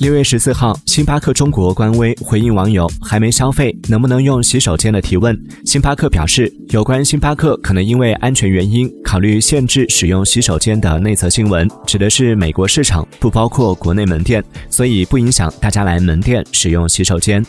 六月十四号星巴克中国官微回应网友还没消费能不能用洗手间的提问？星巴克表示有关星巴克可能因为安全原因考虑限制使用洗手间的内测新闻指的是美国市场不包括国内门店所以不影响大家来门店使用洗手间。